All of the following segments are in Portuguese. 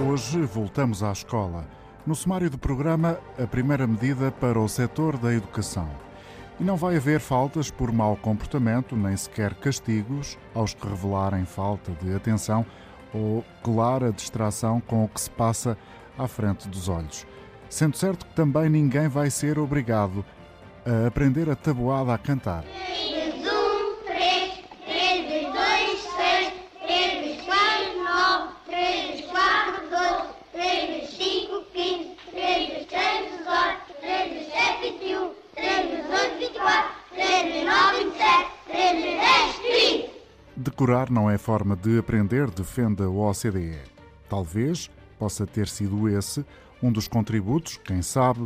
Hoje voltamos à escola. No sumário do programa, a primeira medida para o setor da educação. E não vai haver faltas por mau comportamento, nem sequer castigos aos que revelarem falta de atenção ou clara distração com o que se passa à frente dos olhos. Sendo certo que também ninguém vai ser obrigado a aprender a tabuada a cantar. Decorar não é forma de aprender, defende a OCDE. Talvez possa ter sido esse um dos contributos, quem sabe,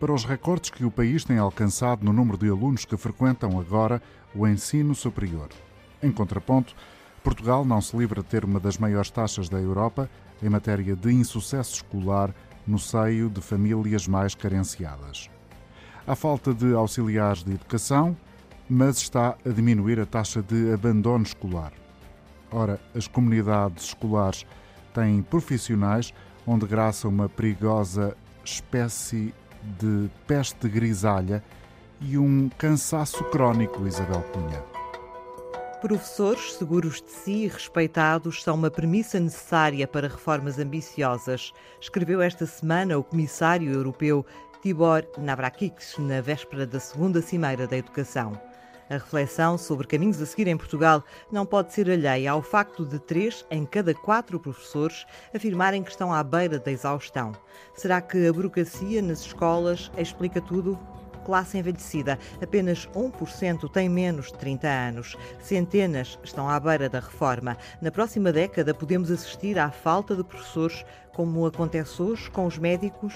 para os recordes que o país tem alcançado no número de alunos que frequentam agora o ensino superior. Em contraponto, Portugal não se livra de ter uma das maiores taxas da Europa em matéria de insucesso escolar no seio de famílias mais carenciadas. Há falta de auxiliares de educação, mas está a diminuir a taxa de abandono escolar. Ora, as comunidades escolares têm profissionais onde graça uma perigosa espécie de peste grisalha e um cansaço crónico, Isabel Cunha. Professores seguros de si e respeitados são uma premissa necessária para reformas ambiciosas, escreveu esta semana o Comissário Europeu Tibor Navrakic na véspera da segunda Cimeira da Educação. A reflexão sobre caminhos a seguir em Portugal não pode ser alheia ao facto de três em cada quatro professores afirmarem que estão à beira da exaustão. Será que a burocracia nas escolas explica tudo? classe envelhecida. Apenas 1% tem menos de 30 anos. Centenas estão à beira da reforma. Na próxima década, podemos assistir à falta de professores, como acontece hoje com os médicos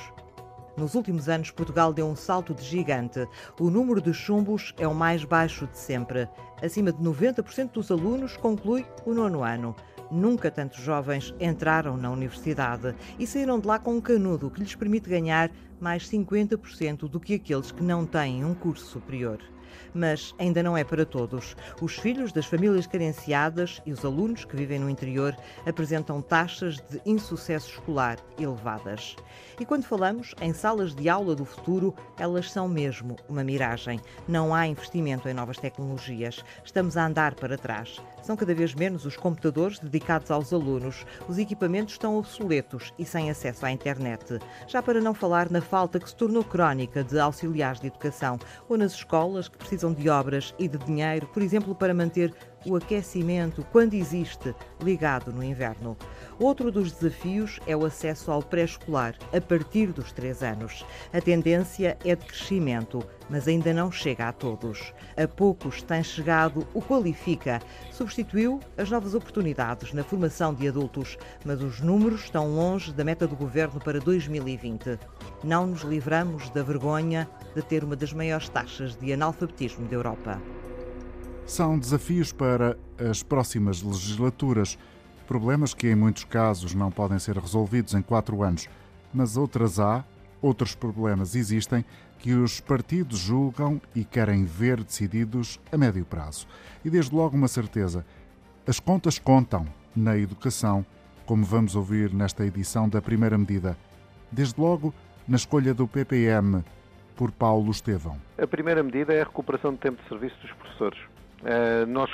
nos últimos anos, Portugal deu um salto de gigante. O número de chumbos é o mais baixo de sempre. Acima de 90% dos alunos conclui o nono ano. Nunca tantos jovens entraram na universidade e saíram de lá com um canudo que lhes permite ganhar mais 50% do que aqueles que não têm um curso superior mas ainda não é para todos. Os filhos das famílias carenciadas e os alunos que vivem no interior apresentam taxas de insucesso escolar elevadas. E quando falamos em salas de aula do futuro, elas são mesmo uma miragem. Não há investimento em novas tecnologias. Estamos a andar para trás. São cada vez menos os computadores dedicados aos alunos. Os equipamentos estão obsoletos e sem acesso à internet. Já para não falar na falta que se tornou crónica de auxiliares de educação ou nas escolas que precisam de obras e de dinheiro, por exemplo, para manter o aquecimento, quando existe, ligado no inverno. Outro dos desafios é o acesso ao pré-escolar, a partir dos 3 anos. A tendência é de crescimento, mas ainda não chega a todos. A poucos tem chegado o Qualifica. Substituiu as novas oportunidades na formação de adultos, mas os números estão longe da meta do governo para 2020. Não nos livramos da vergonha de ter uma das maiores taxas de analfabetismo da Europa são desafios para as próximas legislaturas. Problemas que, em muitos casos, não podem ser resolvidos em quatro anos, mas outras há, outros problemas existem que os partidos julgam e querem ver decididos a médio prazo. E desde logo uma certeza: as contas contam na educação, como vamos ouvir nesta edição da primeira medida. Desde logo na escolha do PPM por Paulo Estevão. A primeira medida é a recuperação do tempo de serviço dos professores. Eh, nós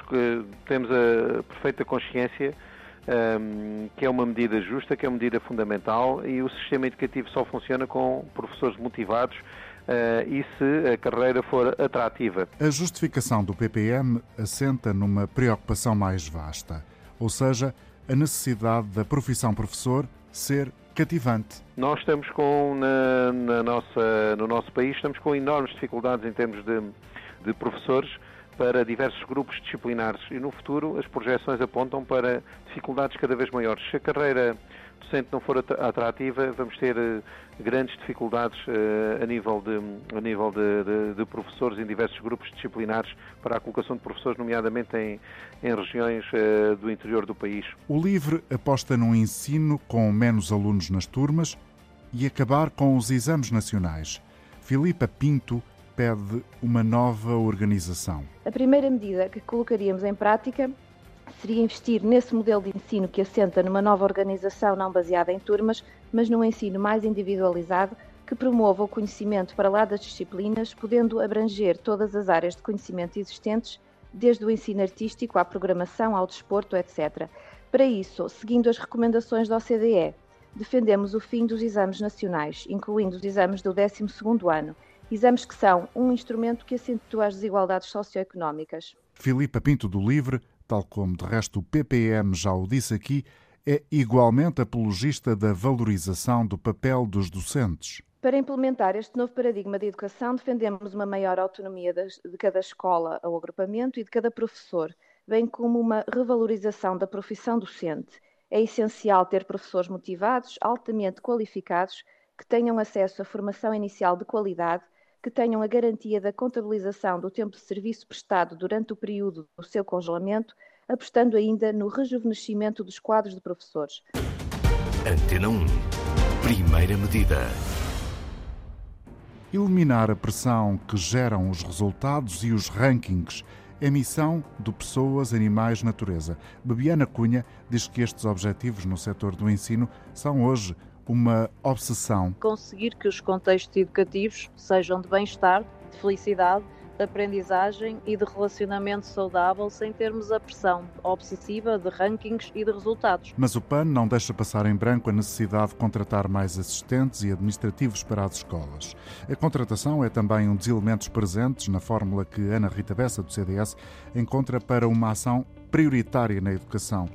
temos a perfeita consciência ehm, que é uma medida justa, que é uma medida fundamental e o sistema educativo só funciona com professores motivados uh, e se a carreira for atrativa. A justificação do PPM assenta numa preocupação mais vasta, ou seja, a necessidade da profissão professor ser cativante. Nós estamos com, na, na nossa, no nosso país, estamos com enormes dificuldades em termos de, de professores para diversos grupos disciplinares e no futuro as projeções apontam para dificuldades cada vez maiores. Se a carreira docente não for atrativa, vamos ter eh, grandes dificuldades uh, a nível, de, a nível de, de, de, professores em diversos grupos disciplinares para a colocação de professores, nomeadamente em, em regiões uh, do interior do país. O LIVRE aposta num ensino com menos alunos nas turmas e acabar com os exames nacionais. Filipa Pinto pede uma nova organização. A primeira medida que colocaríamos em prática seria investir nesse modelo de ensino que assenta numa nova organização não baseada em turmas, mas num ensino mais individualizado que promova o conhecimento para lá das disciplinas, podendo abranger todas as áreas de conhecimento existentes, desde o ensino artístico à programação, ao desporto, etc. Para isso, seguindo as recomendações da OCDE, defendemos o fim dos exames nacionais, incluindo os exames do 12º ano, exames que são um instrumento que acentua as desigualdades socioeconómicas. Filipa Pinto do Livre, tal como de resto o PPM já o disse aqui, é igualmente apologista da valorização do papel dos docentes. Para implementar este novo paradigma de educação, defendemos uma maior autonomia de cada escola ou agrupamento e de cada professor, bem como uma revalorização da profissão docente. É essencial ter professores motivados, altamente qualificados, que tenham acesso à formação inicial de qualidade, que tenham a garantia da contabilização do tempo de serviço prestado durante o período do seu congelamento, apostando ainda no rejuvenescimento dos quadros de professores. Antena 1. Primeira medida eliminar a pressão que geram os resultados e os rankings. É missão do Pessoas, Animais, Natureza. Bebiana Cunha diz que estes objetivos no setor do ensino são hoje uma obsessão. Conseguir que os contextos educativos sejam de bem-estar, de felicidade de aprendizagem e de relacionamento saudável sem termos a pressão obsessiva de rankings e de resultados. Mas o PAN não deixa passar em branco a necessidade de contratar mais assistentes e administrativos para as escolas. A contratação é também um dos elementos presentes na fórmula que Ana Rita Bessa, do CDS, encontra para uma ação prioritária na educação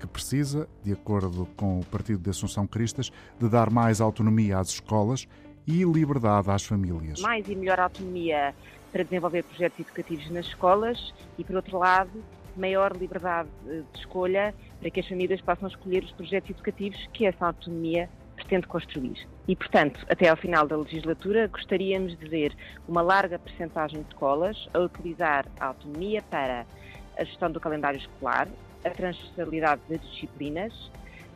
que precisa, de acordo com o Partido de Assunção Cristas, de dar mais autonomia às escolas e liberdade às famílias. Mais e melhor autonomia para desenvolver projetos educativos nas escolas e, por outro lado, maior liberdade de escolha para que as famílias possam escolher os projetos educativos que essa autonomia pretende construir. E, portanto, até ao final da legislatura, gostaríamos de ver uma larga percentagem de escolas a utilizar a autonomia para a gestão do calendário escolar, a transversalidade das disciplinas,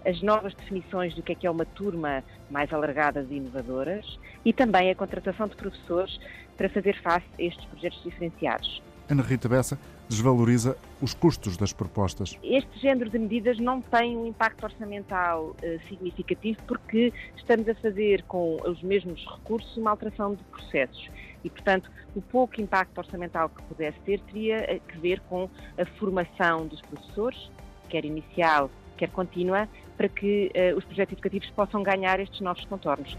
as novas definições do que é que é uma turma mais alargada e inovadoras e também a contratação de professores para fazer face a estes projetos diferenciados. Ana Rita Bessa desvaloriza os custos das propostas. Este género de medidas não tem um impacto orçamental eh, significativo porque estamos a fazer com os mesmos recursos uma alteração de processos e, portanto, o pouco impacto orçamental que pudesse ter teria eh, que ver com a formação dos professores, quer inicial, quer contínua, para que uh, os projetos educativos possam ganhar estes novos contornos.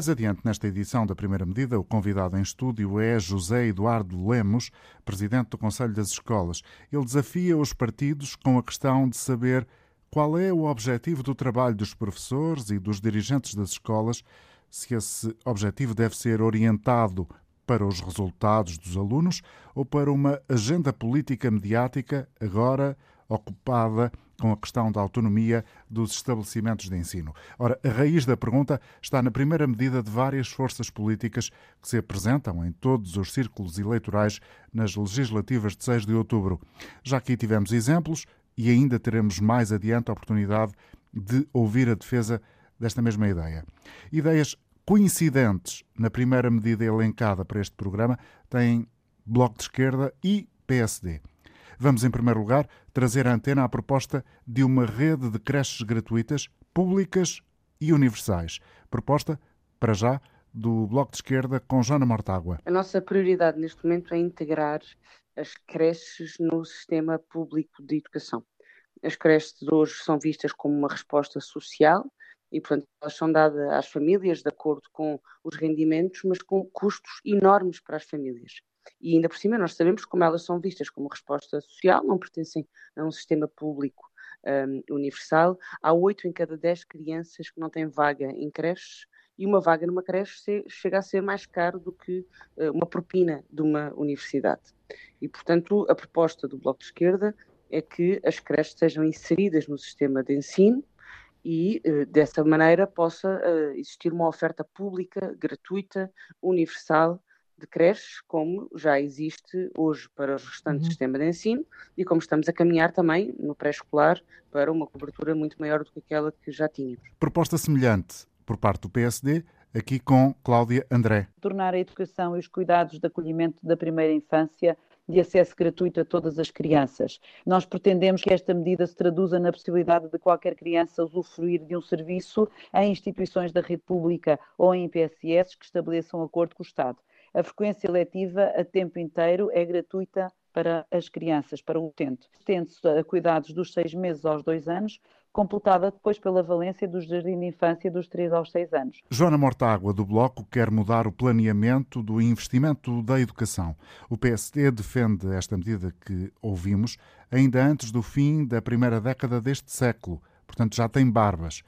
Mais adiante, nesta edição da primeira medida, o convidado em estúdio é José Eduardo Lemos, presidente do Conselho das Escolas. Ele desafia os partidos com a questão de saber qual é o objetivo do trabalho dos professores e dos dirigentes das escolas, se esse objetivo deve ser orientado para os resultados dos alunos ou para uma agenda política mediática agora ocupada com a questão da autonomia dos estabelecimentos de ensino. Ora, a raiz da pergunta está na primeira medida de várias forças políticas que se apresentam em todos os círculos eleitorais nas legislativas de 6 de outubro. Já aqui tivemos exemplos e ainda teremos mais adiante a oportunidade de ouvir a defesa desta mesma ideia. Ideias coincidentes na primeira medida elencada para este programa têm Bloco de Esquerda e PSD. Vamos, em primeiro lugar, trazer à antena a proposta de uma rede de creches gratuitas, públicas e universais. Proposta, para já, do Bloco de Esquerda com Joana Mortágua. A nossa prioridade neste momento é integrar as creches no sistema público de educação. As creches de hoje são vistas como uma resposta social e, portanto, elas são dadas às famílias de acordo com os rendimentos, mas com custos enormes para as famílias. E ainda por cima, nós sabemos como elas são vistas como resposta social, não pertencem a um sistema público um, universal. Há oito em cada dez crianças que não têm vaga em creches e uma vaga numa creche chega a ser mais caro do que uh, uma propina de uma universidade. E, portanto, a proposta do Bloco de Esquerda é que as creches sejam inseridas no sistema de ensino e, eh, dessa maneira, possa eh, existir uma oferta pública, gratuita, universal de creches, como já existe hoje para os restantes uhum. sistemas de ensino e como estamos a caminhar também no pré-escolar para uma cobertura muito maior do que aquela que já tínhamos. Proposta semelhante por parte do PSD, aqui com Cláudia André. Tornar a educação e os cuidados de acolhimento da primeira infância de acesso gratuito a todas as crianças. Nós pretendemos que esta medida se traduza na possibilidade de qualquer criança usufruir de um serviço em instituições da rede pública ou em PSS que estabeleçam acordo com o Estado. A frequência letiva a tempo inteiro é gratuita para as crianças, para o utente. Tende-se a cuidados dos seis meses aos dois anos, completada depois pela valência do Jardim de Infância dos 3 aos 6 anos. Joana Mortágua, do Bloco, quer mudar o planeamento do investimento da educação. O PSD defende esta medida que ouvimos ainda antes do fim da primeira década deste século, portanto já tem barbas.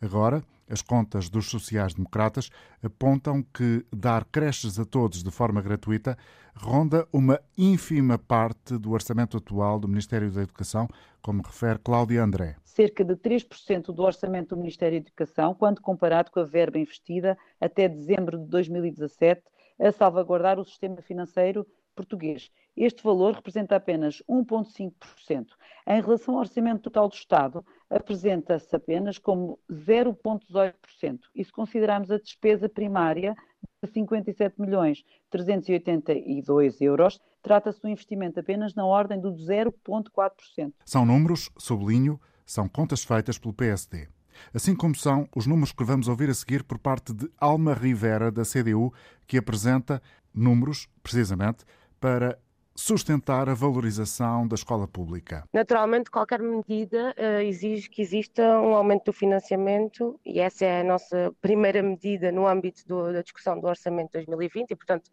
Agora, as contas dos sociais-democratas apontam que dar creches a todos de forma gratuita ronda uma ínfima parte do orçamento atual do Ministério da Educação, como refere Cláudia André. Cerca de 3% do orçamento do Ministério da Educação, quando comparado com a verba investida até dezembro de 2017 a salvaguardar o sistema financeiro português. Este valor representa apenas 1,5%. Em relação ao orçamento total do Estado, apresenta-se apenas como 0,18%. E se considerarmos a despesa primária de 57 milhões 382 euros, trata-se de um investimento apenas na ordem do 0,4%. São números, sublinho, são contas feitas pelo PSD. Assim como são os números que vamos ouvir a seguir por parte de Alma Rivera, da CDU, que apresenta números, precisamente, para sustentar a valorização da escola pública? Naturalmente, qualquer medida uh, exige que exista um aumento do financiamento e essa é a nossa primeira medida no âmbito do, da discussão do Orçamento de 2020 e, portanto,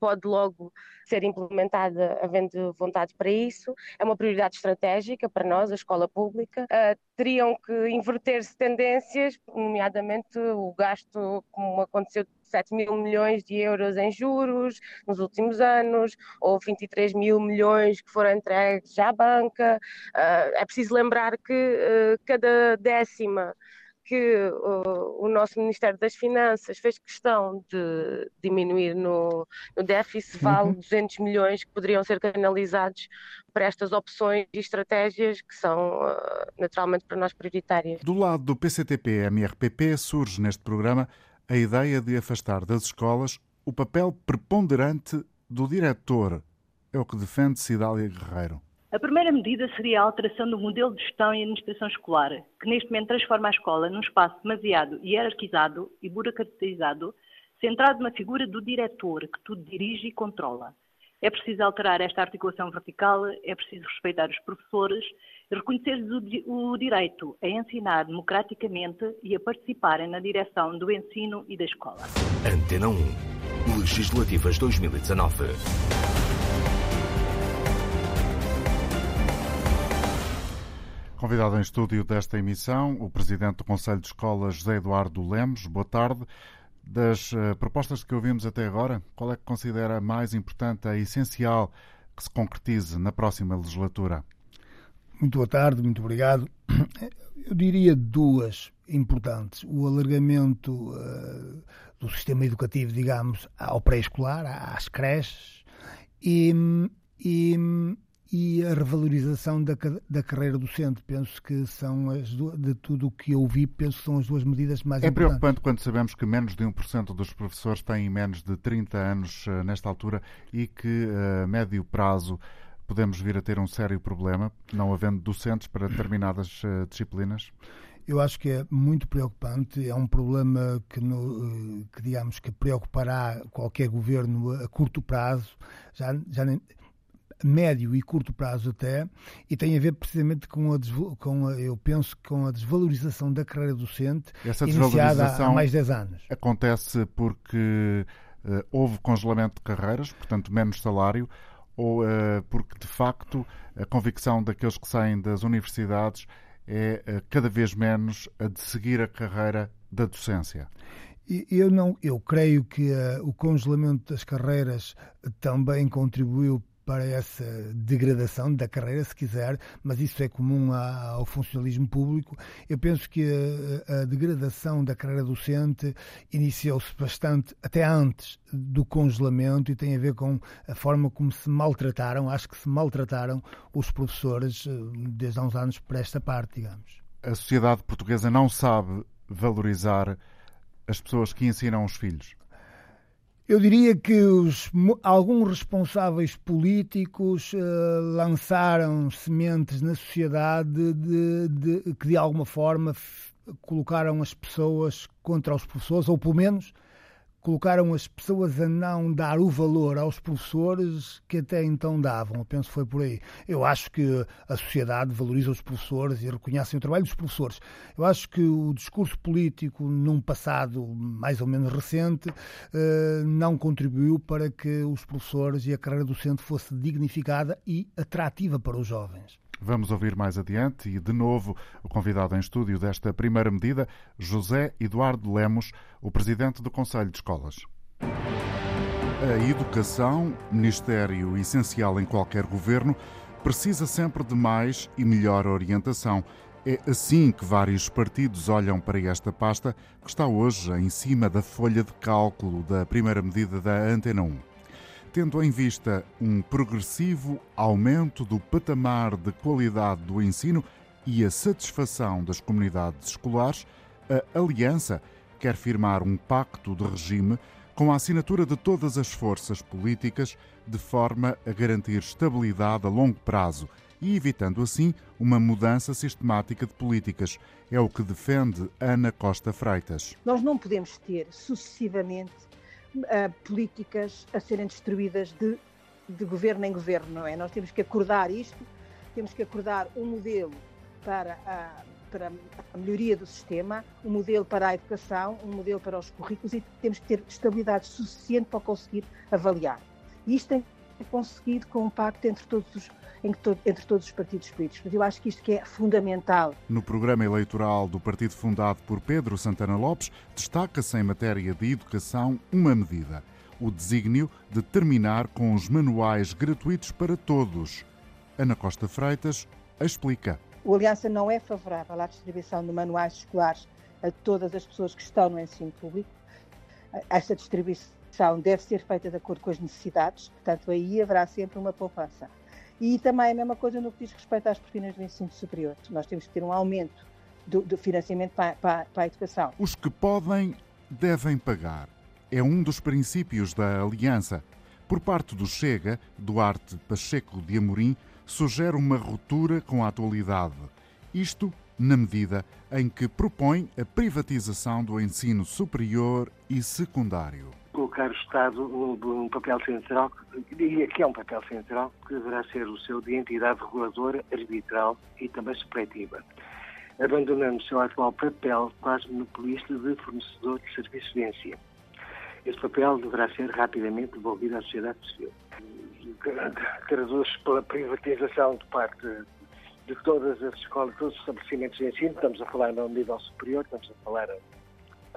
pode logo ser implementada havendo vontade para isso. É uma prioridade estratégica para nós, a escola pública. Uh, teriam que inverter-se tendências, nomeadamente o gasto, como aconteceu 7 mil milhões de euros em juros nos últimos anos, ou 23 mil milhões que foram entregues à banca. Uh, é preciso lembrar que uh, cada décima que o, o, nosso Ministério das Finanças fez questão de diminuir no, no déficit vale uhum. 200 milhões que poderiam ser canalizados para estas opções e estratégias que são uh, naturalmente para nós prioritárias. Do lado do PCTP-MRPP surge neste programa a ideia de afastar das escolas o papel preponderante do diretor. É o que defende Cidália Guerreiro. A primeira medida seria a alteração do modelo de gestão e administração escolar, que neste momento transforma a escola num espaço demasiado hierarquizado e burocratizado, centrado na figura do diretor, que tudo dirige e controla. É preciso alterar esta articulação vertical, é preciso respeitar os professores e reconhecer-lhes o, direito a ensinar democraticamente e a participarem na direção do ensino e da escola. Antena 1. Legislativas 2019. Convidado em estúdio desta emissão, o Presidente do Conselho de Escolas, José Eduardo Lemos. Boa tarde. Das uh, propostas que ouvimos até agora, qual é que considera mais importante, a essencial que se concretize na próxima legislatura? Muito boa tarde, muito obrigado. Eu diria duas importantes. O alargamento uh, do sistema educativo, digamos, ao pré-escolar, às creches, e, e, e a revalorização da, da carreira docente. Penso que são as de tudo o que eu vi, penso que são as duas medidas mais é importantes. É preocupante quando sabemos que menos de 1% dos professores têm menos de 30 anos uh, nesta altura e que a uh, médio prazo podemos vir a ter um sério problema, não havendo docentes para determinadas uh, disciplinas? Eu acho que é muito preocupante, é um problema que, no, que digamos que preocupará qualquer governo a curto prazo, já, já nem, médio e curto prazo até, e tem a ver precisamente com a, com a, eu penso, com a desvalorização da carreira docente Essa iniciada há mais de 10 anos. Acontece porque uh, houve congelamento de carreiras, portanto menos salário, ou uh, porque de facto a convicção daqueles que saem das universidades é uh, cada vez menos a de seguir a carreira da docência? Eu não, eu creio que uh, o congelamento das carreiras também contribuiu para essa degradação da carreira, se quiser, mas isso é comum ao funcionalismo público. Eu penso que a, degradação da carreira docente iniciou-se bastante, até antes do congelamento, e tem a ver com a forma como se maltrataram, acho que se maltrataram os professores eh, desde há uns anos por esta parte, digamos. A sociedade portuguesa não sabe valorizar as pessoas que ensinam os filhos? Eu diria que os, alguns responsáveis políticos uh, lançaram sementes na sociedade de, de, que, de alguma forma, colocaram as pessoas contra os professores, ou pelo menos colocaram as pessoas a não dar o valor aos professores que até então davam. Eu penso que foi por aí. Eu acho que a sociedade valoriza os professores e reconhece o trabalho dos professores. Eu acho que o discurso político, num passado mais ou menos recente, eh, não contribuiu para que os professores e a carreira docente fosse dignificada e atrativa para os jovens. Vamos ouvir mais adiante e, de novo, o convidado em estúdio desta primeira medida, José Eduardo Lemos, o presidente do Conselho de Escolas. A educação, ministério essencial em qualquer governo, precisa sempre de mais e melhor orientação. É assim que vários partidos olham para esta pasta, que está hoje em cima da folha de cálculo da primeira medida da Antena 1 tendo em vista um progressivo aumento do patamar de qualidade do ensino e a satisfação das comunidades escolares, a Aliança quer firmar um pacto de regime com a assinatura de todas as forças políticas, de forma a garantir estabilidade a longo prazo e evitando assim uma mudança sistemática de políticas. É o que defende Ana Costa Freitas. Nós não podemos ter sucessivamente uh, políticas a serem destruídas de, de governo em governo, não é? Nós temos que acordar isto, temos que acordar um modelo para a, para a melhoria do sistema, um modelo para a educação, um modelo para os currículos e temos que ter estabilidade suficiente para conseguir avaliar. E isto tem que ser conseguido com um pacto entre todos os entre todos os partidos políticos. Mas eu acho que isto que é fundamental. No programa eleitoral do partido fundado por Pedro Santana Lopes, destaca-se em matéria de educação uma medida: o desígnio de terminar com os manuais gratuitos para todos. Ana Costa Freitas explica. O Aliança não é favorável à distribuição de manuais escolares a todas as pessoas que estão no ensino público. Esta distribuição deve ser feita de acordo com as necessidades, portanto, aí haverá sempre uma poupança. E também a mesma coisa no que diz respeito às propinas do ensino superior. Nós temos que ter um aumento do, do financiamento para, para, para a educação. Os que podem, devem pagar. É um dos princípios da aliança. Por parte do Chega, Duarte Pacheco de Amorim sugere uma ruptura com a atualidade. Isto na medida em que propõe a privatização do ensino superior e secundário colocar o Estado num, papel central, diria que é um papel central, que deverá ser o seu de entidade reguladora, arbitral e também supletiva, abandonando o seu atual papel quase monopolista de fornecedor de serviços de ensino. Este papel deverá ser rapidamente devolvido à sociedade civil. Traduz pela privatização de parte de todas as escolas, todos os estabelecimentos de ensino, estamos a falar no nível superior, estamos a falar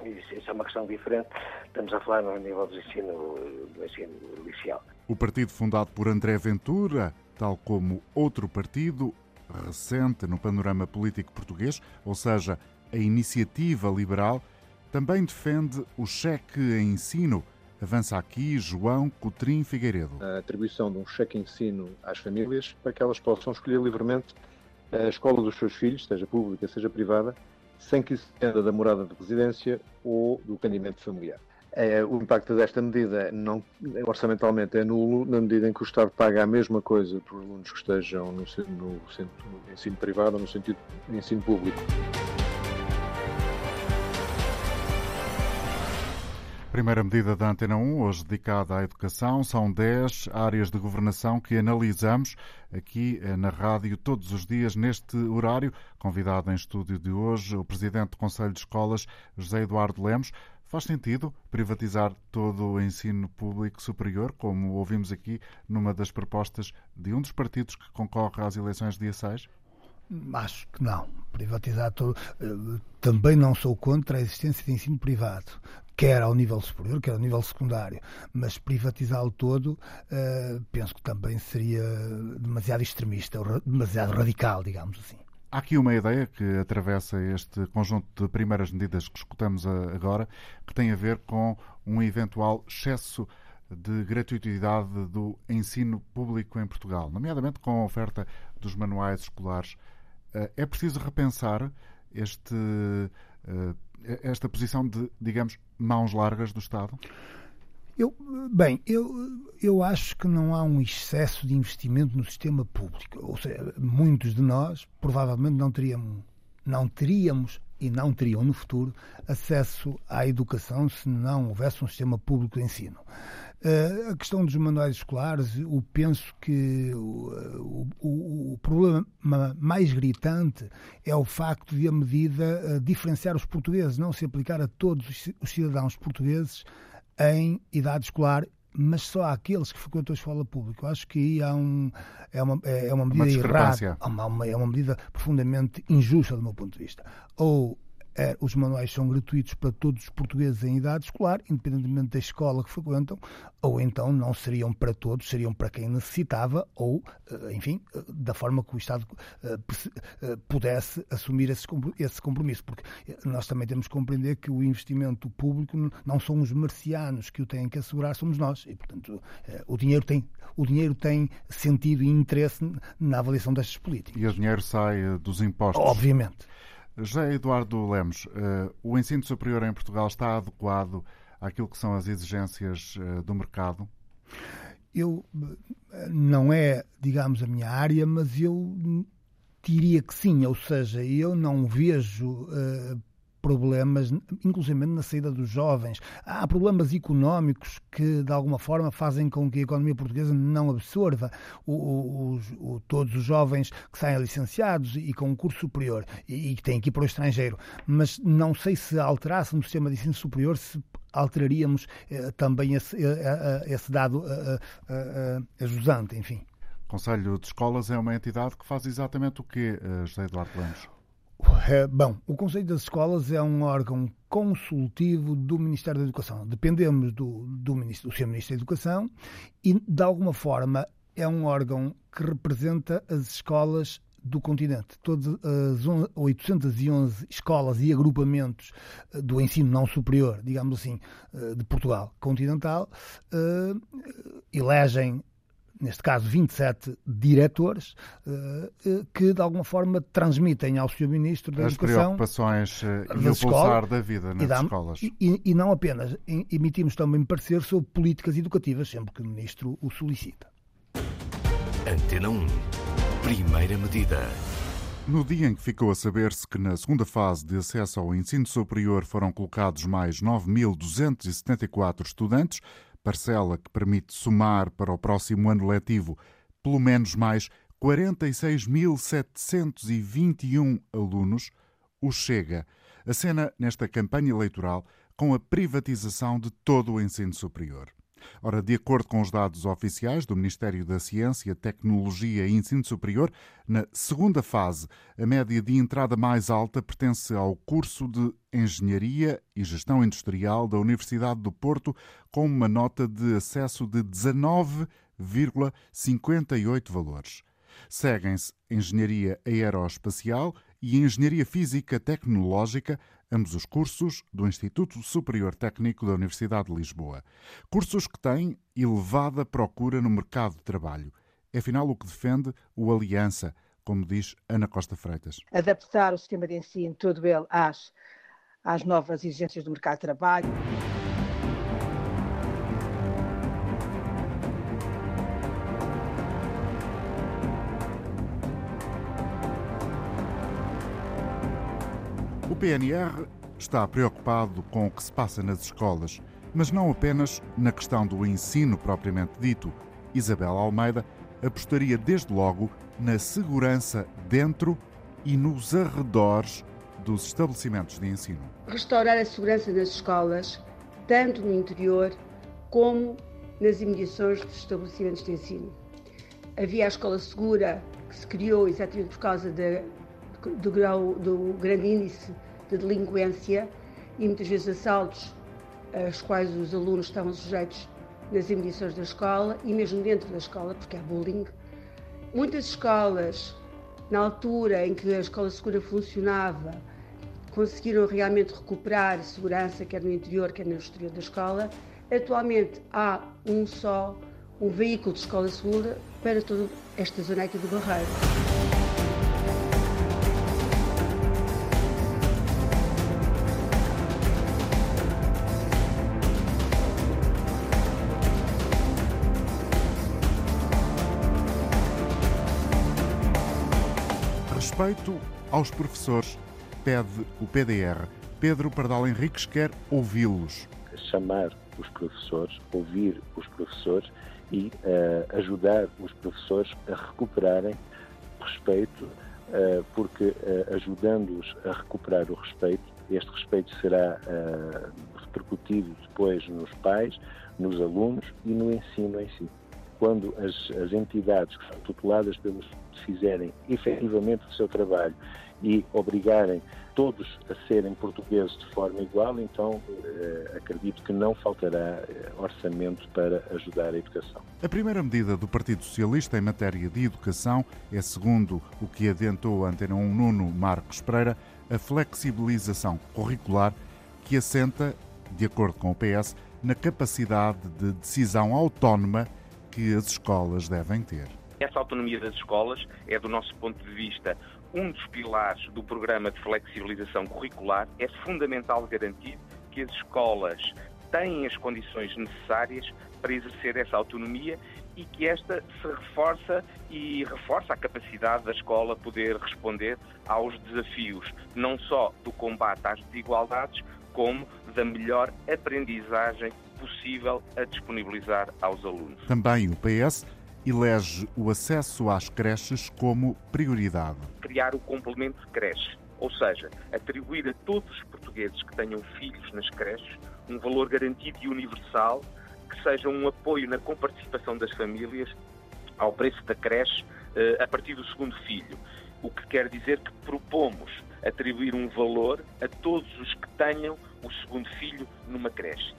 isso é uma questão diferente. Estamos a falar no nível do ensino, do ensino inicial. O partido fundado por André Ventura, tal como outro partido recente no panorama político português, ou seja, a Iniciativa Liberal, também defende o cheque em ensino. Avança aqui João Coutrinho Figueiredo. A atribuição de um cheque em ensino às famílias para que elas possam escolher livremente a escola dos seus filhos, seja pública, seja privada, sem que isso dependa da morada de residência ou do rendimento familiar. É, o impacto desta medida não, orçamentalmente é nulo, na medida em que o Estado paga a mesma coisa por alunos que estejam no, no, no ensino privado ou no sentido ensino público. Primeira medida da Antena 1, hoje dedicada à educação, são 10 áreas de governação que analisamos aqui eh, na rádio todos os dias, neste horário. Convidado em estúdio de hoje, o Presidente do Conselho de Escolas, José Eduardo Lemos. Faz sentido privatizar todo o ensino público superior, como ouvimos aqui numa das propostas de um dos partidos que concorre às eleições dia 6? Acho que não. Privatizar todo. Eh, também não sou contra a existência de ensino privado quer ao nível superior, quer ao nível secundário, mas privatizá-lo todo, uh, penso que também seria demasiado extremista, demasiado radical, digamos assim. Há aqui uma ideia que atravessa este conjunto de primeiras medidas que escutamos agora, que tem a ver com um eventual excesso de gratuitidade do ensino público em Portugal, nomeadamente com a oferta dos manuais escolares. Eh, é preciso repensar este eh, esta posição de, digamos, mãos largas do Estado? Eu, bem, eu, eu acho que não há um excesso de investimento no sistema público. Ou seja, muitos de nós provavelmente não teríamos, não teríamos e não teriam no futuro acesso à educação se não houvesse um sistema público de ensino. Uh, a questão dos manuais escolares, eu penso que o, o, o, problema mais gritante é o facto de a medida uh, diferenciar os portugueses, não se aplicar a todos os cidadãos portugueses em idade escolar mas só àqueles que frequentam a escola pública. Eu acho que aí há um, é, uma, é uma medida uma errada, é uma medida profundamente injusta do meu ponto de vista. Ou é, os manuais são gratuitos para todos os portugueses em idade escolar, independentemente da escola que frequentam, ou então não seriam para todos, seriam para quem necessitava, ou, eh, enfim, eh, da forma que o Estado eh, pudesse assumir esse compromisso. Porque nós também temos que compreender que o investimento público não são os marcianos que o têm que assegurar, somos nós. E, portanto, o dinheiro tem, o dinheiro tem sentido e interesse na avaliação destas políticas. E o dinheiro sai dos impostos. Obviamente. José Eduardo Lemos, uh, o ensino superior em Portugal está adequado àquilo que são as exigências uh, do mercado? Eu não é, digamos, a minha área, mas eu diria que sim, ou seja, eu não vejo uh, problemas, inclusive na saída dos jovens. Há problemas económicos que, de alguma forma, fazem com que a economia portuguesa não absorva o, o, o, todos os jovens que saem licenciados e com um curso superior e, que têm que ir para o estrangeiro. Mas não sei se alterasse no sistema de ensino superior, se alteraríamos eh, também esse, eh, eh, esse dado eh, eh, eh ajusante, enfim. O Conselho de Escolas é uma entidade que faz exatamente o que, José Eduardo Lemos? É, bom, o Conselho das Escolas é um órgão consultivo do Ministério da Educação. Dependemos do, do, ministro, do Sr. Ministro da Educação e, de alguma forma, é um órgão que representa as escolas do continente. Todas as 811 escolas e agrupamentos eh, do ensino não superior, digamos assim, eh, de Portugal continental, eh, elegem neste caso 27 diretores, eh, eh, que de alguma forma transmitem ao Sr. Ministro da As Educação... As preocupações eh, e o pulsar da vida nas e damos, escolas. E, e, não apenas, emitimos também parecer sobre políticas educativas, sempre que o Ministro o solicita. Antena 1. Primeira medida. No dia em que ficou a saber-se que na segunda fase de acesso ao ensino superior foram colocados mais 9.274 estudantes, parcela que permite somar para o próximo ano letivo pelo menos mais 46.721 alunos, o Chega acena nesta campanha eleitoral com a privatização de todo o ensino superior. Ora, de acordo com os dados oficiais do Ministério da Ciência, Tecnologia e Ensino Superior, na segunda fase, a média de entrada mais alta pertence ao curso de Engenharia e Gestão Industrial da Universidade do Porto, com uma nota de acesso de 19,58 valores. Seguem-se Engenharia Aeroespacial e Engenharia Física Tecnológica, ambos os cursos do Instituto Superior Técnico da Universidade de Lisboa. Cursos que têm elevada procura no mercado de trabalho. É afinal o que defende o Aliança, como diz Ana Costa Freitas. Adaptar o sistema de ensino, todo ele, às, às novas exigências do mercado de trabalho. PNR está preocupado com o que se passa nas escolas, mas não apenas na questão do ensino propriamente dito. Isabel Almeida apostaria desde logo na segurança dentro e nos arredores dos estabelecimentos de ensino. Restaurar a segurança nas escolas, tanto no interior como nas imediações dos estabelecimentos de ensino. Havia a escola segura, que se criou exatamente por causa de, do, grau, do grande índice de delinquência e muitas vezes assaltos às quais os alunos estavam sujeitos nas imediações da escola e mesmo dentro da escola, porque há bullying. Muitas escolas, na altura em que a escola segura funcionava, conseguiram realmente recuperar segurança, quer no interior, quer no exterior da escola. Atualmente há um só, um veículo de escola segura para toda esta zona aqui do Barreiro. Respeito aos professores, pede o PDR. Pedro Pardal Henriques quer ouvi-los. Chamar os professores, ouvir os professores e uh, ajudar os professores a recuperarem respeito, uh, porque uh, ajudando-os a recuperar o respeito, este respeito será repercutido depois nos pais, nos alunos e no ensino em si. Quando as, as entidades que são tuteladas pelos fizerem efetivamente o seu trabalho e obrigarem todos a serem portugueses de forma igual, então eh, acredito que não faltará eh, orçamento para ajudar a educação. A primeira medida do Partido Socialista em matéria de educação é, segundo o que adentou a Antena 1 Nuno Marcos Pereira, a flexibilização curricular que assenta, de acordo com o PS, na capacidade de decisão autónoma que as escolas devem ter. Essa autonomia das escolas é, do nosso ponto de vista, um dos pilares do programa de flexibilização curricular. É fundamental garantir que as escolas têm as condições necessárias para exercer essa autonomia e que esta se reforça e reforça a capacidade da escola poder responder aos desafios, não só do combate às desigualdades, como da melhor aprendizagem possível a disponibilizar aos alunos. Também o PS elege o acesso às creches como prioridade. Criar o complemento de creche, ou seja, atribuir a todos os portugueses que tenham filhos nas creches um valor garantido e universal que seja um apoio na comparticipação das famílias ao preço da creche eh, a partir do segundo filho. O que quer dizer que propomos atribuir um valor a todos os que tenham o segundo filho numa creche.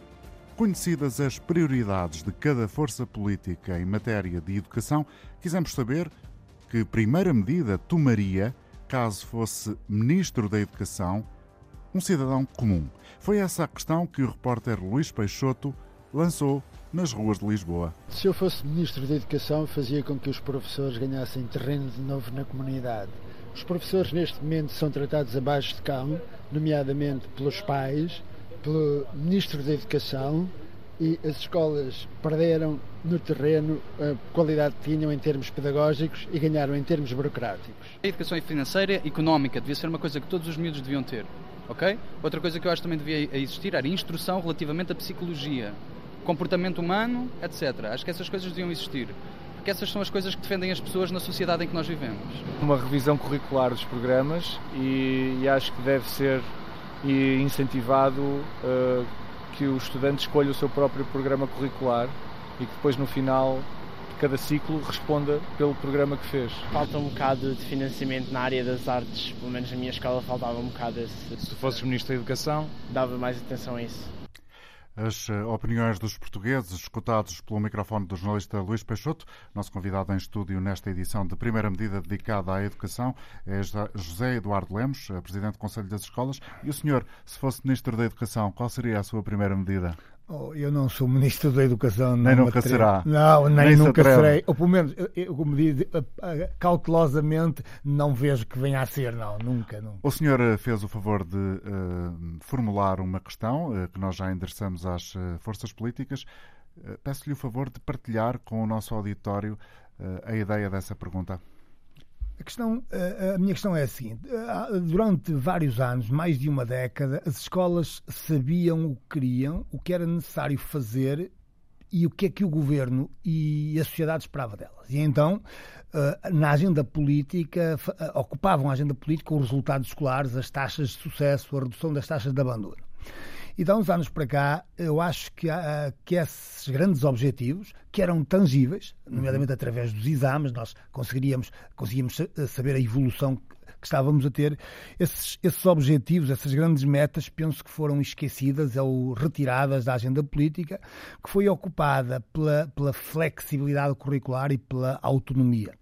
Conhecidas as prioridades de cada força política em matéria de educação, quisemos saber que primeira medida tomaria caso fosse Ministro da Educação um cidadão comum. Foi essa a questão que o repórter Luís Peixoto lançou nas ruas de Lisboa. Se eu fosse Ministro da Educação, fazia com que os professores ganhassem terreno de novo na comunidade. Os professores, neste momento, são tratados abaixo de cão, nomeadamente pelos pais, pelo Ministro da Educação e as escolas perderam no terreno a qualidade que tinham em termos pedagógicos e ganharam em termos burocráticos. A educação financeira, económica, devia ser uma coisa que todos os miúdos deviam ter. Ok? Outra coisa que eu acho que também devia existir era instrução relativamente à psicologia, comportamento humano, etc. Acho que essas coisas deviam existir. Porque essas são as coisas que defendem as pessoas na sociedade em que nós vivemos. Uma revisão curricular dos programas e, e acho que deve ser e incentivado uh, que o estudante escolha o seu próprio programa curricular e que depois no final de cada ciclo responda pelo programa que fez. Falta um bocado de financiamento na área das artes, pelo menos na minha escola faltava um bocado esse. Se fosses Ministro da Educação? Dava mais atenção a isso. As eh, opiniões dos portugueses, escutados pelo microfone do jornalista Luís Peixoto, nosso convidado em estúdio nesta edição de primeira medida dedicada à educação, é José Eduardo Lemos, eh, Presidente do Conselho das Escolas. E o senhor, se fosse Ministro da Educação, qual seria a sua primeira medida? Oh, eu não sou ministro da Educação. Nem nunca será. Não, nem, nem nunca se serei. Ou pelo menos, eu, como diz, cautelosamente, não vejo que venha a ser, não. Nunca, nunca. O senhor eh, fez o favor de uh, formular uma questão uh, que nós já endereçamos às uh, forças políticas. Peço-lhe o favor de partilhar com o nosso auditório a ideia dessa pergunta. A, questão, a minha questão é a seguinte: durante vários anos, mais de uma década, as escolas sabiam o que queriam, o que era necessário fazer e o que é que o governo e a sociedade esperava delas. E então, na agenda política, ocupavam a agenda política os resultados escolares, as taxas de sucesso, a redução das taxas de abandono. E de há uns anos para cá, eu acho que, uh, que esses grandes objetivos, que eram tangíveis, nomeadamente através dos exames, nós conseguiríamos, conseguíamos saber a evolução que estávamos a ter. Esses, esses objetivos, essas grandes metas, penso que foram esquecidas ou retiradas da agenda política, que foi ocupada pela, pela flexibilidade curricular e pela autonomia.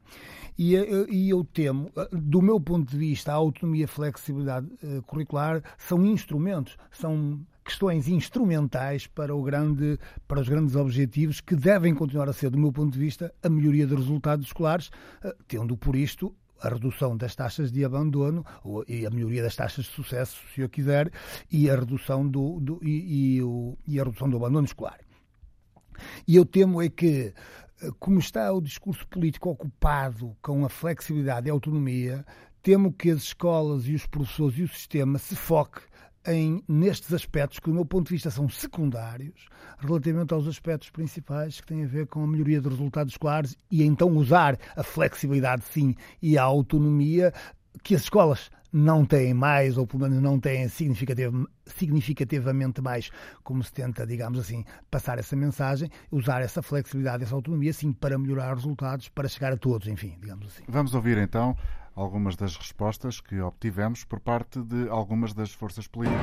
E, e, eu temo, do meu ponto de vista, a autonomia e a flexibilidade curricular são instrumentos, são questões instrumentais para, o grande, para os grandes objetivos que devem continuar a ser, do meu ponto de vista, a melhoria dos resultados escolares, uh, tendo por isto a redução das taxas de abandono ou, e a melhoria das taxas de sucesso, se eu quiser, e a redução do, do e, e, o, e a redução do abandono escolar. E eu temo é que como está o discurso político ocupado com a flexibilidade e a autonomia, temo que as escolas e os professores e o sistema se foquem em, nestes aspectos que, do meu ponto de vista, são secundários relativamente aos aspectos principais que têm a ver com a melhoria dos resultados escolares e então usar a flexibilidade, sim, e a autonomia que as escolas não têm mais, ou pelo menos não têm significativamente mais, como se tenta, digamos assim, passar essa mensagem, usar essa flexibilidade, essa autonomia, sim, para melhorar os resultados, para chegar a todos, enfim, digamos assim. Vamos ouvir então algumas das respostas que obtivemos por parte de algumas das forças políticas.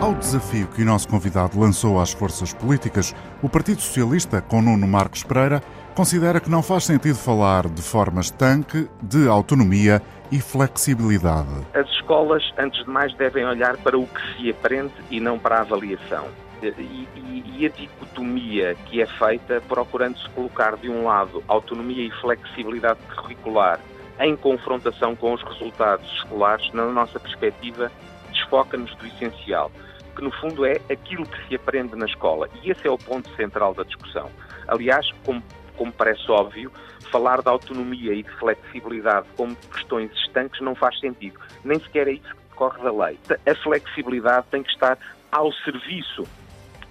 Ao desafio que o nosso convidado lançou às forças políticas, o Partido Socialista, com Nuno Marcos Pereira, considera que não faz sentido falar de forma estanque de autonomia e flexibilidade. As escolas, antes de mais, devem olhar para o que se aprende e não para a avaliação. E, e, e a dicotomia que é feita, procurando-se colocar de um lado autonomia e flexibilidade curricular em confrontação com os resultados escolares, na nossa perspectiva, desfoca-nos do essencial, que no fundo é aquilo que se aprende na escola. E esse é o ponto central da discussão. Aliás, como como parece óbvio, falar de autonomia e de flexibilidade como questões estanques não faz sentido. Nem sequer é isso que decorre da lei. A flexibilidade tem que estar ao serviço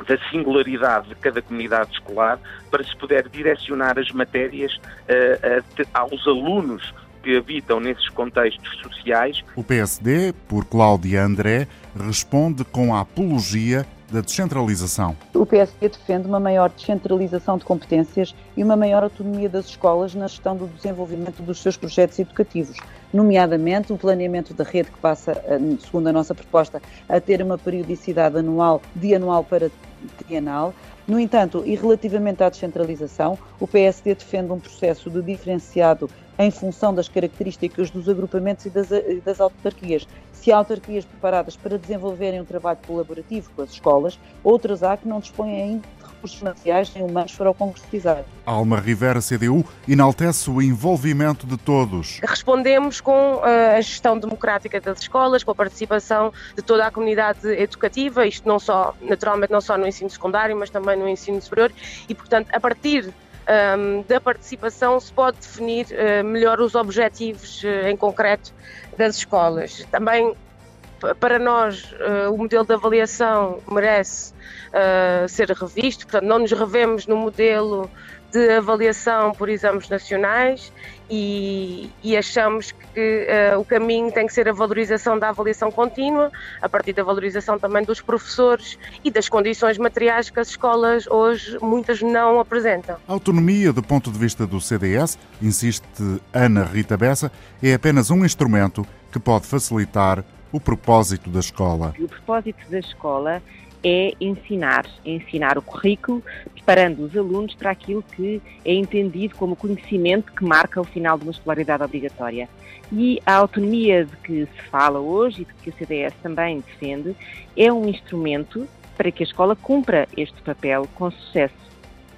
da singularidade de cada comunidade escolar para se poder direcionar as matérias uh, aos alunos que habitam nesses contextos sociais. O PSD, por Cláudia André, responde com a apologia da descentralização. O PSD defende uma maior descentralização de competências e uma maior autonomia das escolas na gestão do desenvolvimento dos seus projetos educativos, nomeadamente o planeamento da rede que passa, eh, segundo a nossa proposta, a ter uma periodicidade anual, de anual para trienal. No entanto, e relativamente à descentralização, o PSD defende um processo de diferenciado em função das características dos agrupamentos e das, das autarquias. Se há autarquias preparadas para desenvolverem um trabalho colaborativo com as escolas, outras há que não dispõem ainda de recursos financiais nem humanos para o concretizar. Alma Rivera, CDU, enaltece o envolvimento de todos. Respondemos com uh, a gestão democrática das escolas, com a participação de toda a comunidade educativa, isto não só, naturalmente, não só no ensino secundário, mas também no ensino superior, e, portanto, a partir um, da participação se pode definir uh, melhor os objetivos uh, em concreto das escolas. Também para nós uh, o modelo de avaliação merece ser revisto, portanto não nos revemos no modelo de avaliação por exames nacionais e, e achamos que uh, o caminho tem que ser a valorização da avaliação contínua, a partir da valorização também dos professores e das condições materiais que as escolas hoje muitas não apresentam. A autonomia, do ponto de vista do CDS, insiste Ana Rita Bessa, é apenas um instrumento que pode facilitar o propósito da escola. O propósito da escola é ensinar, ensinar o currículo, preparando os alunos para aquilo que é entendido como conhecimento que marca o final de uma escolaridade obrigatória. E a autonomia de que se fala hoje e de que o CDS também defende é um instrumento para que a escola cumpra este papel com sucesso.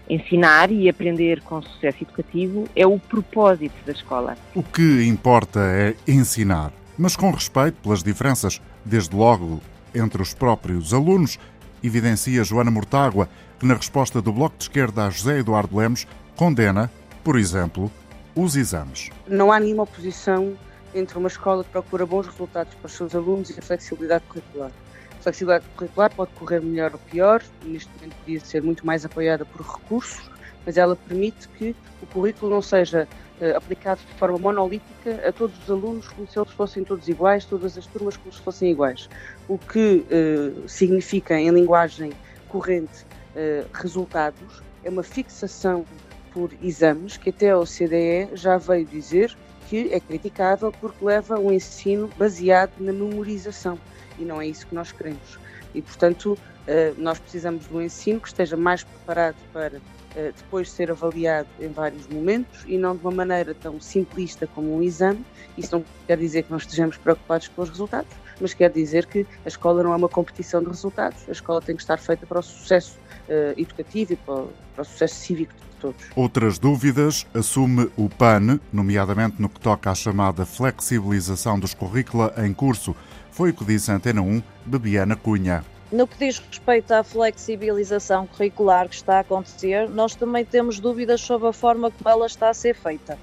Ensinar e aprender com sucesso educativo é o propósito da escola. O que importa é ensinar, mas com respeito pelas diferenças, desde logo entre os próprios alunos evidencia Joana Mortágua, que na resposta do Bloco de Esquerda a José Eduardo Lemos condena, por exemplo, os exames. Não há nenhuma oposição entre uma escola que procura bons resultados para os seus alunos e a flexibilidade curricular. A flexibilidade curricular pode correr melhor ou pior, neste momento podia ser muito mais apoiada por recursos, mas ela permite que o currículo não seja aplicado de forma monolítica a todos os alunos como se eles fossem todos iguais, todas as turmas como se fossem iguais. O que uh, significa, em linguagem corrente, uh, resultados, é uma fixação por exames que até a OCDE já veio dizer que é criticável porque leva a um ensino baseado na memorização e não é isso que nós queremos. E, portanto, eh, nós precisamos de um ensino que esteja mais preparado para eh, depois ser avaliado em vários momentos e não de uma maneira tão simplista como um exame. Isso não quer dizer que não estejamos preocupados com os resultados, mas quer dizer que a escola não é uma competição de resultados. A escola tem que estar feita para o sucesso uh, educativo e para o, para o sucesso cívico de todos. Outras dúvidas assume o PAN, nomeadamente no que toca à chamada flexibilização dos currícula em curso. Foi o que disse a Antena 1, Bebiana Cunha. No que diz respeito à flexibilização curricular que está a acontecer, nós também temos dúvidas sobre a forma como ela está a ser feita,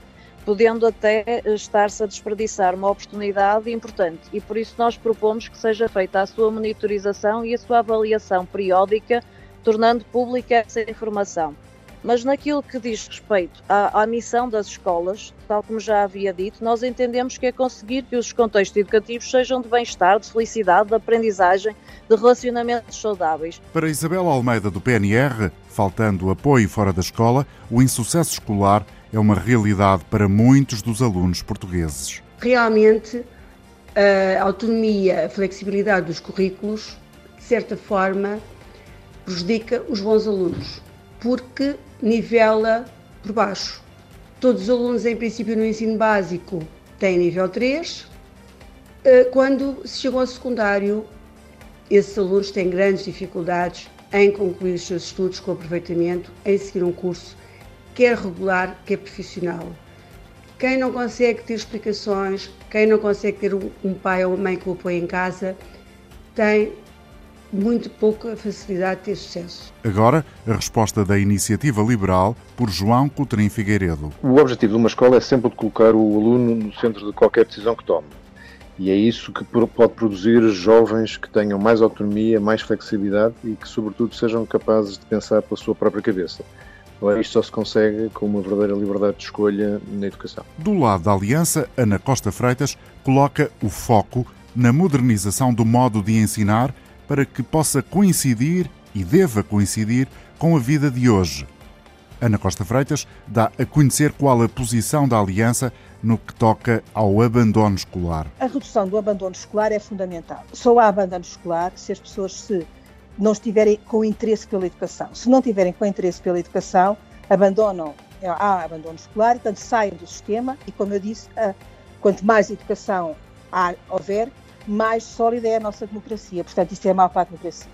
podendo até estar-se a desperdiçar uma oportunidade importante e por isso nós propomos que seja feita a sua monitorização e a sua avaliação periódica, tornando pública essa informação. Mas naquilo que diz respeito à, à, missão das escolas, tal como já havia dito, nós entendemos que é conseguir que os contextos educativos sejam de bem-estar, de felicidade, de aprendizagem, de relacionamentos saudáveis. Para Isabel Almeida, do PNR, faltando apoio fora da escola, o insucesso escolar é uma realidade para muitos dos alunos portugueses. Realmente, a autonomia, a flexibilidade dos currículos, de certa forma, prejudica os bons alunos, porque nivela por baixo. Todos os alunos, em princípio, no ensino básico têm nível 3. Eh, quando se chegam ao secundário, esses alunos têm grandes dificuldades em concluir os seus estudos com aproveitamento, em seguir um curso, quer regular, quer profissional. Quem não consegue ter explicações, quem não consegue ter um pai ou uma mãe que o apoie em casa, tem muito pouca facilidade de ter sucesso. Agora, a resposta da Iniciativa Liberal por João Coutrinho Figueiredo. O objetivo de uma escola é sempre de colocar o aluno no centro de qualquer decisão que tome. E é isso que pode produzir jovens que tenham mais autonomia, mais flexibilidade e que, sobretudo, sejam capazes de pensar pela sua própria cabeça. Ora, isto só se consegue com uma verdadeira liberdade de escolha na educação. Do lado da Aliança, Ana Costa Freitas coloca o foco na modernização do modo de ensinar para que possa coincidir e deva coincidir com a vida de hoje. Ana Costa Freitas dá a conhecer qual a posição da Aliança no que toca ao abandono escolar. A redução do abandono escolar é fundamental. Só há abandono escolar se as pessoas se não estiverem com interesse pela educação. Se não tiverem com interesse pela educação, abandonam, há abandono escolar, portanto saem do sistema e, como eu disse, quanto mais educação houver, mais sólida é a nossa democracia. Portanto, isso é mau para a democracia.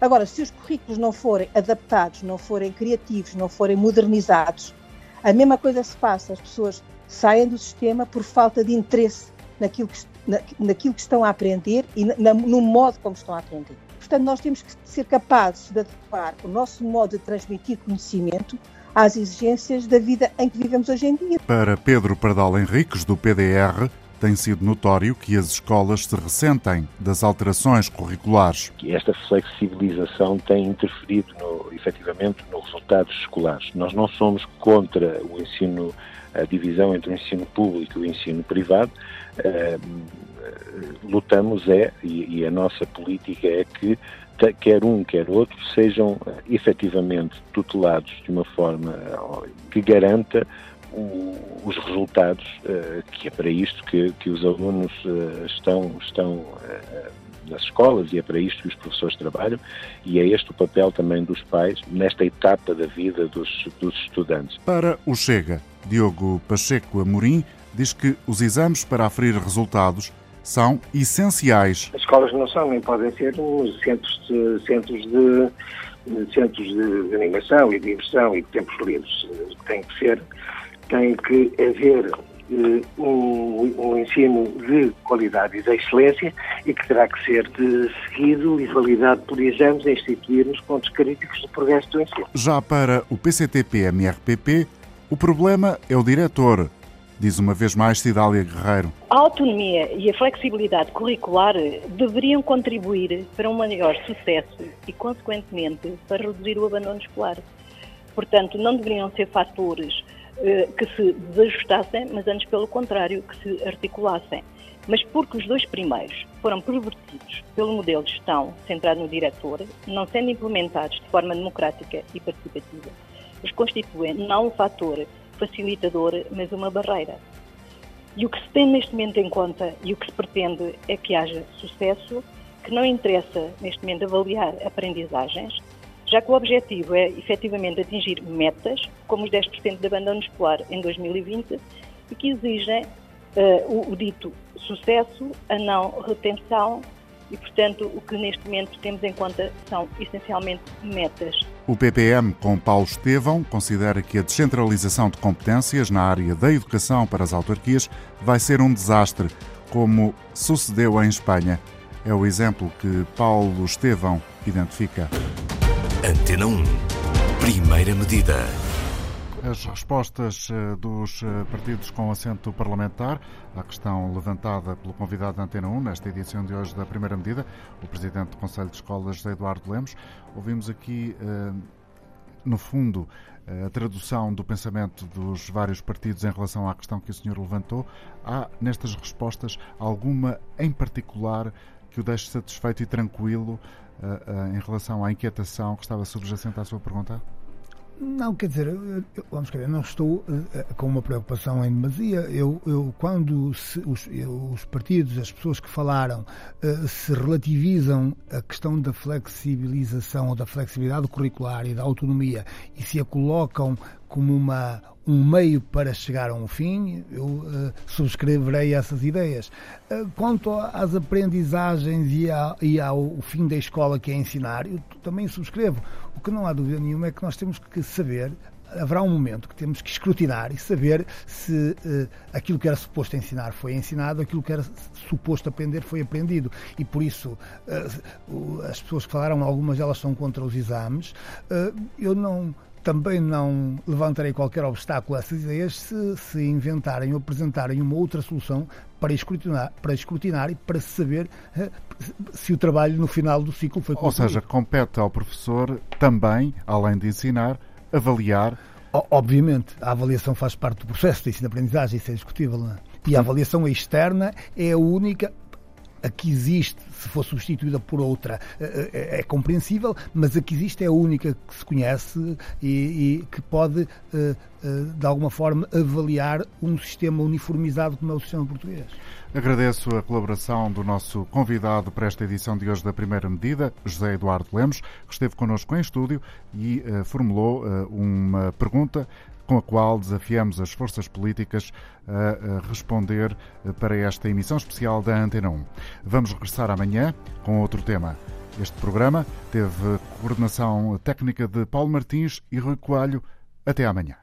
Agora, se os currículos não forem adaptados, não forem criativos, não forem modernizados, a mesma coisa se passa. As pessoas saem do sistema por falta de interesse naquilo que, na, naquilo que estão a aprender e na, no modo como estão a aprender. Portanto, nós temos que ser capazes de adequar o nosso modo de transmitir conhecimento às exigências da vida em que vivemos hoje em dia. Para Pedro Pardal Henriques, do PDR, tem sido notório que as escolas se ressentem das alterações curriculares. Esta flexibilização tem interferido, no, efetivamente, nos resultados escolares. Nós não somos contra o ensino, a divisão entre o ensino público e o ensino privado. Uh, lutamos é, e, e a nossa política é que quer um, quer outro, sejam efetivamente tutelados de uma forma que garanta o, os resultados, uh, que é para isto que, que os alunos uh, estão, estão uh, nas escolas e é para isto que os professores trabalham e é este o papel também dos pais nesta etapa da vida dos, dos estudantes. Para o Chega, Diogo Pacheco Amorim diz que os exames para aferir resultados são essenciais. As escolas não são nem podem ser centros de, centros de, de centros de animação e de diversão e de tempos livres. Tem que ser tem que haver uh, um, um, ensino de qualidade e de excelência e que terá que ser de seguido e validado por exames a instituir nos pontos críticos do progresso do ensino. Já para o PCTP-MRPP, o problema é o diretor, diz uma vez mais Cidália Guerreiro. A autonomia e a flexibilidade curricular deveriam contribuir para um maior sucesso e, consequentemente, para reduzir o abandono escolar. Portanto, não deveriam ser fatores eh, que se desajustassem, mas antes pelo contrário, que se articulassem. Mas porque os dois primeiros foram pervertidos pelo modelo de gestão centrado no diretor, não sendo implementados de forma democrática e participativa, os constituem não um fator facilitador, mas uma barreira. E o que se tem neste momento em conta e o que se pretende é que haja sucesso, que não interessa neste momento avaliar aprendizagens, já que o objetivo é efetivamente atingir metas, como os 10% de abandono escolar em 2020, e que exigem uh, o, o dito sucesso, a não retenção e, portanto, o que neste momento temos em conta são essencialmente metas. O PPM, com Paulo Estevão, considera que a descentralização de competências na área da educação para as autarquias vai ser um desastre, como sucedeu em Espanha. É o exemplo que Paulo Estevão identifica. Antena 1. Primeira medida. As respostas eh, dos eh, partidos com assento parlamentar à questão levantada pelo convidado da Antena 1 nesta edição de hoje da Primeira Medida, o Presidente do Conselho de Escolas, José Eduardo Lemos. Ouvimos aqui, eh, no fundo, a tradução do pensamento dos vários partidos em relação à questão que o senhor levantou. Há nestas respostas alguma em particular que o deixe satisfeito e tranquilo em relação à inquietação que estava subjacente à sua pergunta? Não, quer dizer, eu, vamos ver, eu não estou uh, com uma preocupação em demasia. Eu, eu quando se, os, eu, os, partidos, as pessoas que falaram, uh, se relativizam a questão da flexibilização ou da flexibilidade curricular e da autonomia e se a colocam como uma, um meio para chegar a um fim, eu uh, subscreverei essas ideias. Uh, quanto às aprendizagens e, a, e, ao fim da escola que é ensinar, eu também subscrevo. O que não há dúvida nenhuma é que nós temos que saber haverá um momento que temos que escrutinar e saber se uh, aquilo que era suposto ensinar foi ensinado, aquilo que era suposto aprender foi aprendido. E por isso, uh, as pessoas que falaram, algumas delas são contra os exames. Uh, eu não também não levantarei qualquer obstáculo a essas ideias se, se inventarem ou apresentarem uma outra solução para escrutinar, para escrutinar e para saber eh, se o trabalho no final do ciclo foi concluído. Ou seja, compete ao professor também, além de ensinar, avaliar. Obviamente, a avaliação faz parte do processo de ensino-aprendizagem, isso é discutível. Não é? E a avaliação externa é a única a que existe, se for substituída por outra, é, é, compreensível, mas a que existe é a única que se conhece e, e que pode, eh, de alguma forma, avaliar um sistema uniformizado como é o sistema português. Agradeço a colaboração do nosso convidado para esta edição de hoje da Primeira Medida, José Eduardo Lemos, que esteve connosco em estúdio e uh, formulou uh, uma pergunta com a qual desafiamos as forças políticas a responder para esta emissão especial da Antena 1. Vamos regressar amanhã com outro tema. Este programa teve coordenação técnica de Paulo Martins e Rui Coelho. Até amanhã.